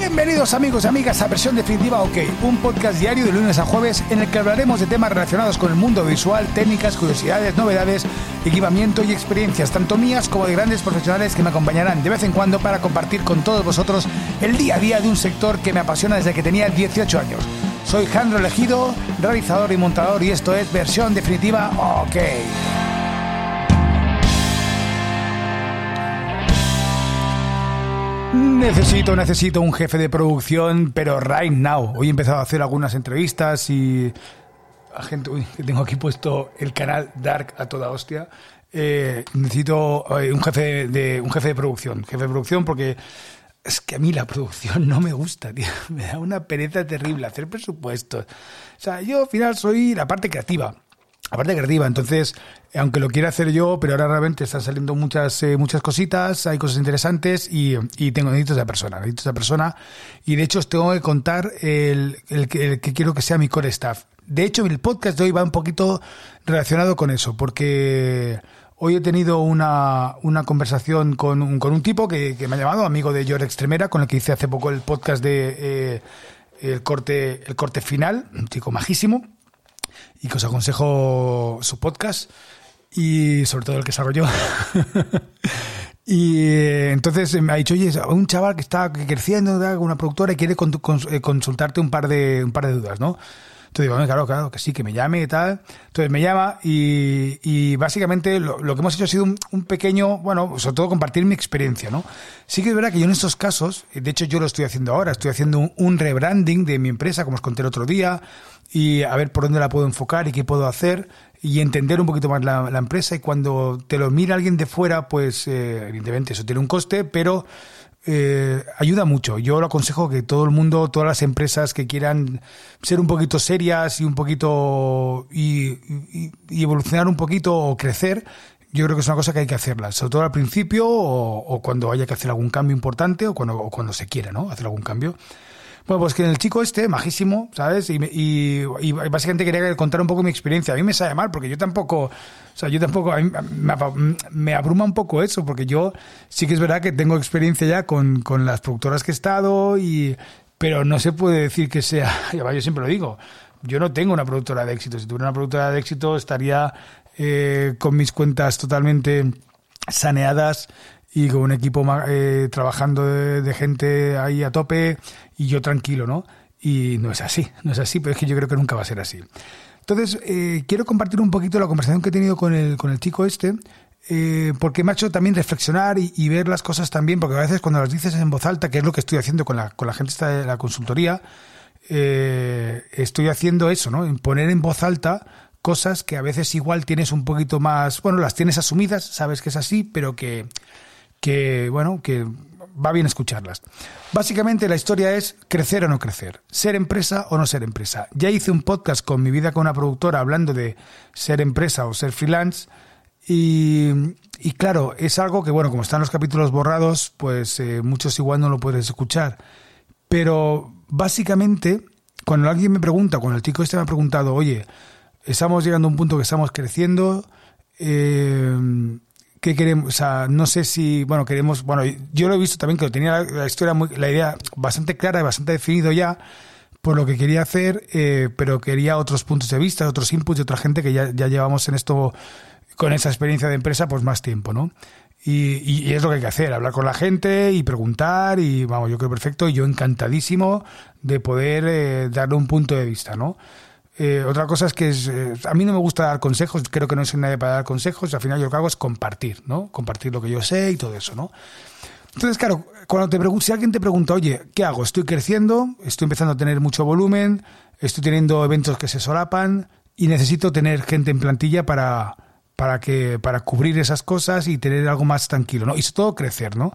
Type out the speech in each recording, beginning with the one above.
Bienvenidos amigos y amigas a Versión Definitiva OK, un podcast diario de lunes a jueves en el que hablaremos de temas relacionados con el mundo visual, técnicas, curiosidades, novedades, equipamiento y experiencias, tanto mías como de grandes profesionales que me acompañarán de vez en cuando para compartir con todos vosotros el día a día de un sector que me apasiona desde que tenía 18 años. Soy Jandro Elegido, realizador y montador y esto es Versión Definitiva OK. Necesito, necesito un jefe de producción, pero right now. Hoy he empezado a hacer algunas entrevistas y gente, tengo aquí puesto el canal Dark a toda hostia. Eh, necesito eh, un jefe de un jefe de producción, jefe de producción porque es que a mí la producción no me gusta, tío. Me da una pereza terrible hacer presupuestos. O sea, yo al final soy la parte creativa aparte creativa. Entonces, aunque lo quiera hacer yo, pero ahora realmente están saliendo muchas, eh, muchas cositas, hay cosas interesantes y, y tengo necesito esa persona, necesito esa persona. Y de hecho os tengo que contar el, el, que, quiero que sea mi core staff. De hecho, el podcast de hoy va un poquito relacionado con eso, porque hoy he tenido una, una conversación con un, con un tipo que, que me ha llamado, amigo de George Extremera, con el que hice hace poco el podcast de eh, el corte, el corte final, un chico majísimo y que os aconsejo su podcast y sobre todo el que desarrolló. y eh, entonces me ha dicho, oye, un chaval que está creciendo, una productora y quiere eh, consultarte un par de un par de dudas, ¿no? Entonces digo, claro, claro, que sí, que me llame y tal. Entonces me llama y, básicamente lo, que hemos hecho ha sido un, pequeño, bueno, sobre todo compartir mi experiencia, ¿no? Sí que es verdad que yo en estos casos, de hecho yo lo estoy haciendo ahora, estoy haciendo un, un rebranding de mi empresa, como os conté el otro día, y a ver por dónde la puedo enfocar y qué puedo hacer y entender un poquito más la, empresa y cuando te lo mira alguien de fuera, pues eh, evidentemente eso tiene un coste, pero eh, ayuda mucho. Yo lo aconsejo que todo el mundo, todas las empresas que quieran ser un poquito serias y un poquito y, evolucionar un poquito o crecer, yo creo que es una cosa que hay que hacerla, sobre todo al principio o, cuando haya que hacer algún cambio importante o cuando, o cuando se quiera, ¿no? Hacer algún cambio. Bueno, pues que el chico este, majísimo, ¿sabes? Y, y, y, básicamente quería contar un poco mi experiencia. A mí me sale mal porque yo tampoco, o sea, yo tampoco, me, abruma un poco eso porque yo sí que es verdad que tengo experiencia ya con, con las productoras que he estado y, pero no se puede decir que sea, yo siempre lo digo, yo no tengo una productora de éxito. Si tuviera una productora de éxito estaría eh, con mis cuentas totalmente saneadas y con un equipo eh, trabajando de, gente ahí a tope y yo tranquilo, ¿no? Y no es así, no es así, pero es que yo creo que nunca va a ser así. Entonces, eh, quiero compartir un poquito la conversación que he tenido con el, con el chico este, eh, porque me ha hecho también reflexionar y, ver las cosas también, porque a veces cuando las dices en voz alta, que es lo que estoy haciendo con la, con la gente de la consultoría, estoy haciendo eso, ¿no? Poner en voz alta cosas que a veces igual tienes un poquito más, bueno, las tienes asumidas, sabes que es así, pero que que, bueno, que va bien escucharlas. Básicamente la historia es crecer o no crecer, ser empresa o no ser empresa. Ya hice un podcast con mi vida con una productora hablando de ser empresa o ser freelance y, y claro, es algo que, bueno, como están los capítulos borrados, pues eh, muchos igual no lo puedes escuchar. Pero básicamente, cuando alguien me pregunta, cuando el chico este me ha preguntado, oye, estamos llegando a un punto que estamos creciendo, eh, ¿Qué queremos? O sea, no sé si, bueno, queremos, bueno, yo lo he visto también que tenía la, historia, muy, la idea bastante clara y bastante definido ya por lo que quería hacer, eh, pero quería otros puntos de vista, otros inputs de otra gente que ya, ya llevamos en esto, con esa experiencia de empresa, pues más tiempo, ¿no? Y, y, es lo que hay que hacer, hablar con la gente y preguntar y vamos, yo creo perfecto y yo encantadísimo de poder eh, darle un punto de vista, ¿no? Eh, otra cosa es que eh, a mí no me gusta dar consejos, creo que no soy nadie para dar consejos, al final yo lo que hago es compartir, ¿no? Compartir lo que yo sé y todo eso, ¿no? Entonces, claro, cuando te pregunto, si alguien te pregunta, oye, ¿qué hago? Estoy creciendo, estoy empezando a tener mucho volumen, estoy teniendo eventos que se solapan y necesito tener gente en plantilla para, para, que, para cubrir esas cosas y tener algo más tranquilo, ¿no? Y sobre todo crecer, ¿no?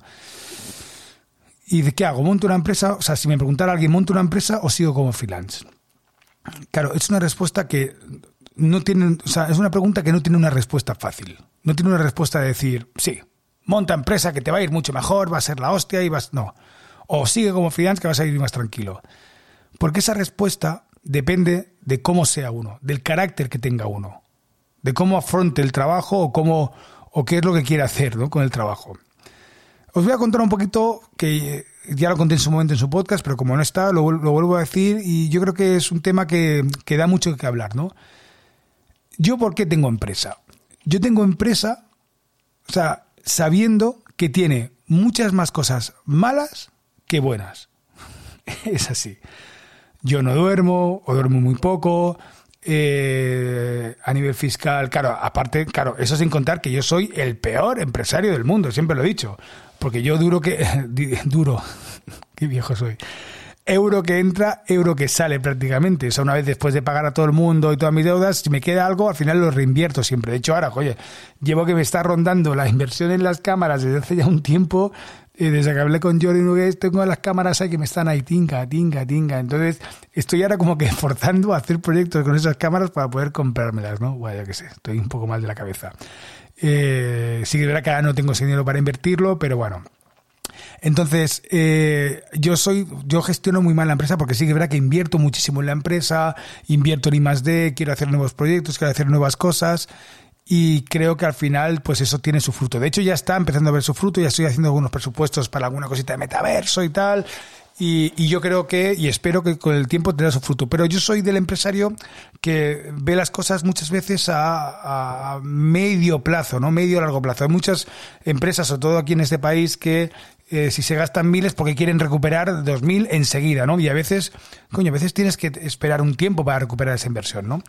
¿Y de qué hago? ¿Monto una empresa? O sea, si me preguntara alguien, ¿monto una empresa o sigo como freelance? Claro, es una respuesta que no tiene, o sea, es una pregunta que no tiene una respuesta fácil. No tiene una respuesta de decir, sí, monta empresa que te va a ir mucho mejor, va a ser la hostia y vas, no. O sigue como freelance que vas a ir más tranquilo. Porque esa respuesta depende de cómo sea uno, del carácter que tenga uno, de cómo afronte el trabajo o cómo o qué es lo que quiere hacer ¿no? con el trabajo. Os voy a contar un poquito que ya lo conté en su momento en su podcast, pero como no está, lo, vuelvo a decir y yo creo que es un tema que, que da mucho que hablar, ¿no? ¿Yo por qué tengo empresa? Yo tengo empresa, o sea, sabiendo que tiene muchas más cosas malas que buenas. es así. Yo no duermo o duermo muy poco. Eh, a nivel fiscal, claro, aparte, claro, eso sin contar que yo soy el peor empresario del mundo, siempre lo he dicho, porque yo duro que, duro, qué viejo soy, euro que entra, euro que sale prácticamente. O sea, una vez después de pagar a todo el mundo y todas mis deudas, si me queda algo, al final lo reinvierto siempre. De hecho, ahora, oye, llevo que me está rondando la inversión en las cámaras desde hace ya un tiempo y desde que hablé con Jordi Nuguez, tengo las cámaras ahí que me están ahí, tinga, tinga, tinga. Entonces, estoy ahora como que forzando a hacer proyectos con esas cámaras para poder comprármelas, ¿no? Bueno, ya que sé, estoy un poco mal de la cabeza. Eh, sí que verá que ahora no tengo ese dinero para invertirlo, pero bueno. Entonces, eh, yo soy, yo gestiono muy mal la empresa porque sí que verá que invierto muchísimo en la empresa, invierto en I más D, quiero hacer nuevos proyectos, quiero hacer nuevas cosas y creo que al final pues eso tiene su fruto. De hecho ya está empezando a ver su fruto, ya estoy haciendo algunos presupuestos para alguna cosita de metaverso y tal. Y, yo creo que, y espero que con el tiempo tendrá su fruto. Pero yo soy del empresario que ve las cosas muchas veces a, a medio plazo, ¿no? Medio largo plazo. Hay muchas empresas, sobre todo aquí en este país, que eh, si se gastan miles porque quieren recuperar dos mil enseguida, ¿no? Y a veces, coño, a veces tienes que esperar un tiempo para recuperar esa inversión, ¿no?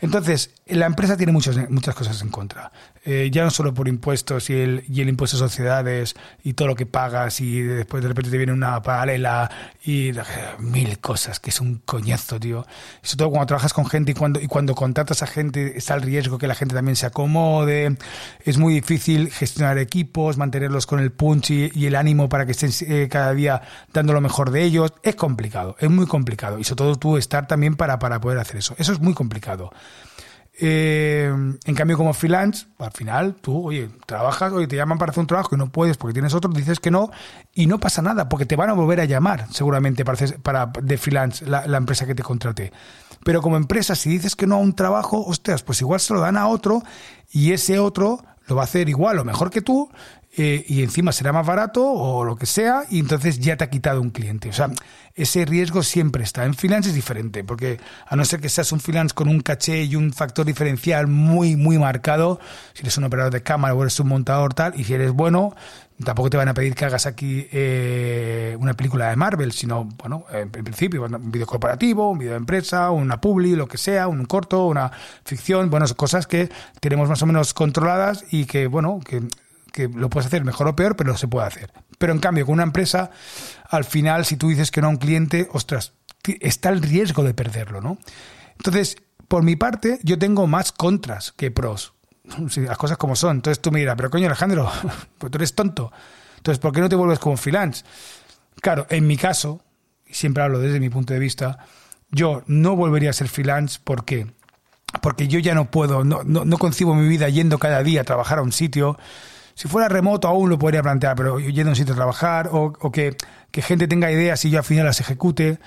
Entonces, la empresa tiene muchas, muchas cosas en contra. Eh, ya no solo por impuestos y el, y el impuesto a sociedades y todo lo que pagas y después de repente te viene una paralela y mil cosas, que es un coñazo, tío. Sobre todo cuando trabajas con gente y cuando, y cuando contratas a gente está el riesgo que la gente también se acomode. Es muy difícil gestionar equipos, mantenerlos con el punch y el ánimo para que estén eh, cada día dando lo mejor de ellos. Es complicado, es muy complicado. Y sobre todo tú estar también para, para poder hacer eso. Eso es muy complicado. Eh, en cambio, como freelance, al final tú, oye, trabajas, oye, te llaman para hacer un trabajo y no puedes porque tienes otro, dices que no y no pasa nada porque te van a volver a llamar seguramente para, para de freelance la, empresa que te contrate. Pero como empresa, si dices que no a un trabajo, ostras, pues igual se lo dan a otro y ese otro lo va a hacer igual o mejor que tú eh, y encima será más barato o lo que sea, y entonces ya te ha quitado un cliente. O sea, ese riesgo siempre está. En freelance es diferente, porque a no ser que seas un freelance con un caché y un factor diferencial muy, muy marcado, si eres un operador de cámara o eres un montador tal, y si eres bueno, tampoco te van a pedir que hagas aquí eh, una película de Marvel, sino, bueno, en, principio, un vídeo corporativo, un vídeo de empresa, una publi, lo que sea, un corto, una ficción, bueno, cosas que tenemos más o menos controladas y que, bueno, que que lo puedes hacer mejor o peor, pero se puede hacer. Pero en cambio, con una empresa, al final, si tú dices que no a un cliente, ostras, está el riesgo de perderlo, ¿no? Entonces, por mi parte, yo tengo más contras que pros. las cosas como son. Entonces tú me dirás, pero coño, Alejandro, pues tú eres tonto. Entonces, ¿por qué no te vuelves como freelance? Claro, en mi caso, y siempre hablo desde mi punto de vista, yo no volvería a ser freelance porque porque yo ya no puedo, no, no, no concibo mi vida yendo cada día a trabajar a un sitio si fuera remoto aún lo podría plantear, pero yendo a un sitio a trabajar o, que, gente tenga ideas y yo al final las ejecute.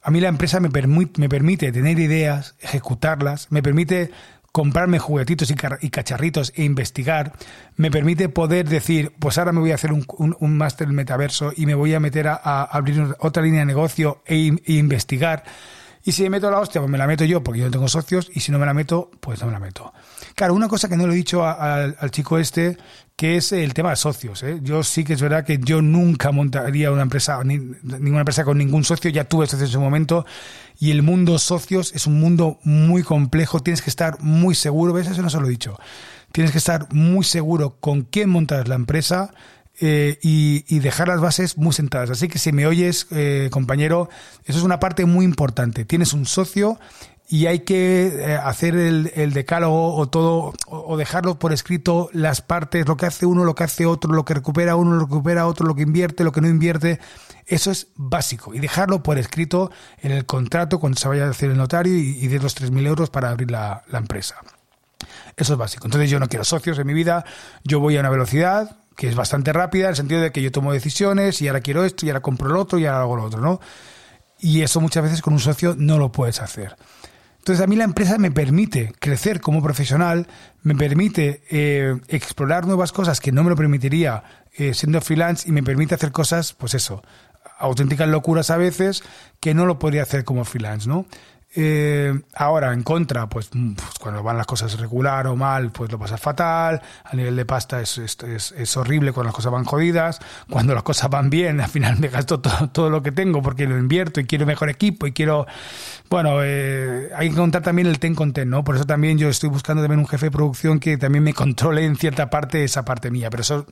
A mí la empresa me, me permite tener ideas, ejecutarlas, me permite comprarme juguetitos y, cacharritos e investigar, me permite poder decir, pues ahora me voy a hacer un, un, máster en metaverso y me voy a meter a, abrir otra línea de negocio e, e, investigar. Y si me meto la hostia, pues me la meto yo porque yo no tengo socios y si no me la meto, pues no me la meto. Claro, una cosa que no le he dicho al chico este, que es el tema de socios. ¿eh? Yo sí que es verdad que yo nunca montaría una empresa, ninguna empresa con ningún socio, ya tuve socios en ese momento, y el mundo socios es un mundo muy complejo, tienes que estar muy seguro, ¿ves? Eso no se lo he dicho. Tienes que estar muy seguro con quién montas la empresa, eh, y, dejar las bases muy sentadas. Así que si me oyes, eh, compañero, eso es una parte muy importante. Tienes un socio y hay que eh, hacer el, decálogo o todo, o dejarlo por escrito las partes, lo que hace uno, lo que hace otro, lo que recupera uno, lo que recupera otro, lo que invierte, lo que no invierte. Eso es básico. Y dejarlo por escrito en el contrato cuando se vaya a hacer el notario y, y de los 3.000 euros para abrir la empresa. Eso es básico. Entonces yo no quiero socios en mi vida, yo voy a una velocidad que es bastante rápida, en el sentido de que yo tomo decisiones y ahora quiero esto y ahora compro el otro y ahora hago lo otro, ¿no? Y eso muchas veces con un socio no lo puedes hacer. Entonces a mí la empresa me permite crecer como profesional, me permite eh, explorar nuevas cosas que no me lo permitiría eh, siendo freelance y me permite hacer cosas, pues eso, auténticas locuras a veces que no lo podría hacer como freelance, ¿no? Eh, ahora, en contra, pues, mm, pues, cuando van las cosas regular o mal, pues lo pasa fatal. A nivel de pasta es, horrible cuando las cosas van jodidas. Cuando las cosas van bien, al final me gasto todo, todo lo que tengo porque lo invierto y quiero mejor equipo y quiero... Bueno, eh, hay que contar también el ten con ten, ¿no? Por eso también yo estoy buscando también un jefe de producción que también me controle en cierta parte esa parte mía, pero eso,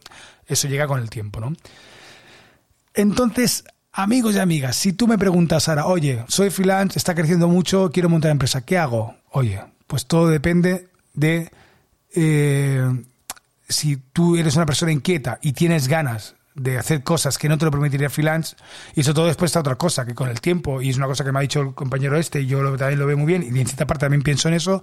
eso llega con el tiempo, ¿no? Entonces, Amigos y amigas, si tú me preguntas ahora, oye, soy freelance, está creciendo mucho, quiero montar empresa, ¿qué hago? Oye, pues todo depende de eh, si tú eres una persona inquieta y tienes ganas de hacer cosas que no te lo permitiría freelance, y eso todo después está otra cosa, que con el tiempo, y es una cosa que me ha dicho el compañero este, y yo también lo veo muy bien, y en cierta parte también pienso en eso,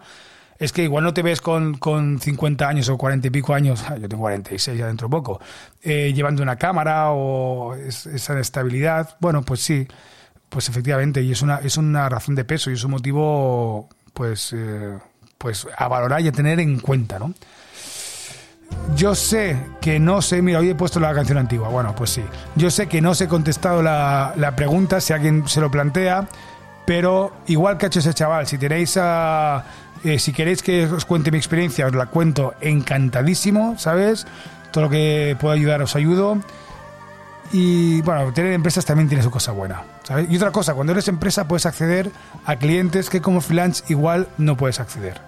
es que igual no te ves con, con 50 años o 40 y pico años, ah, yo tengo 46 ya dentro de poco, eh, llevando una cámara o esa estabilidad. Bueno, pues sí, pues efectivamente, y es una, es una razón de peso y es un motivo pues, eh, pues a valorar y a tener en cuenta, ¿no? Yo sé que no sé, mira, hoy he puesto la canción antigua, bueno, pues sí. Yo sé que no os he contestado la, la pregunta, si alguien se lo plantea, pero igual que ha hecho ese chaval, si tenéis a eh, si queréis que os cuente mi experiencia, os la cuento encantadísimo, ¿sabes? Todo lo que pueda ayudar os ayudo. Y bueno, tener empresas también tiene su cosa buena. ¿sabes? Y otra cosa, cuando eres empresa puedes acceder a clientes que como freelance igual no puedes acceder.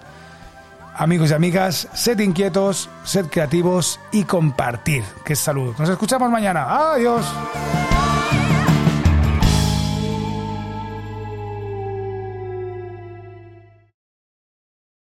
Amigos y amigas, sed inquietos, sed creativos y compartir, que salud. Nos escuchamos mañana. Adiós.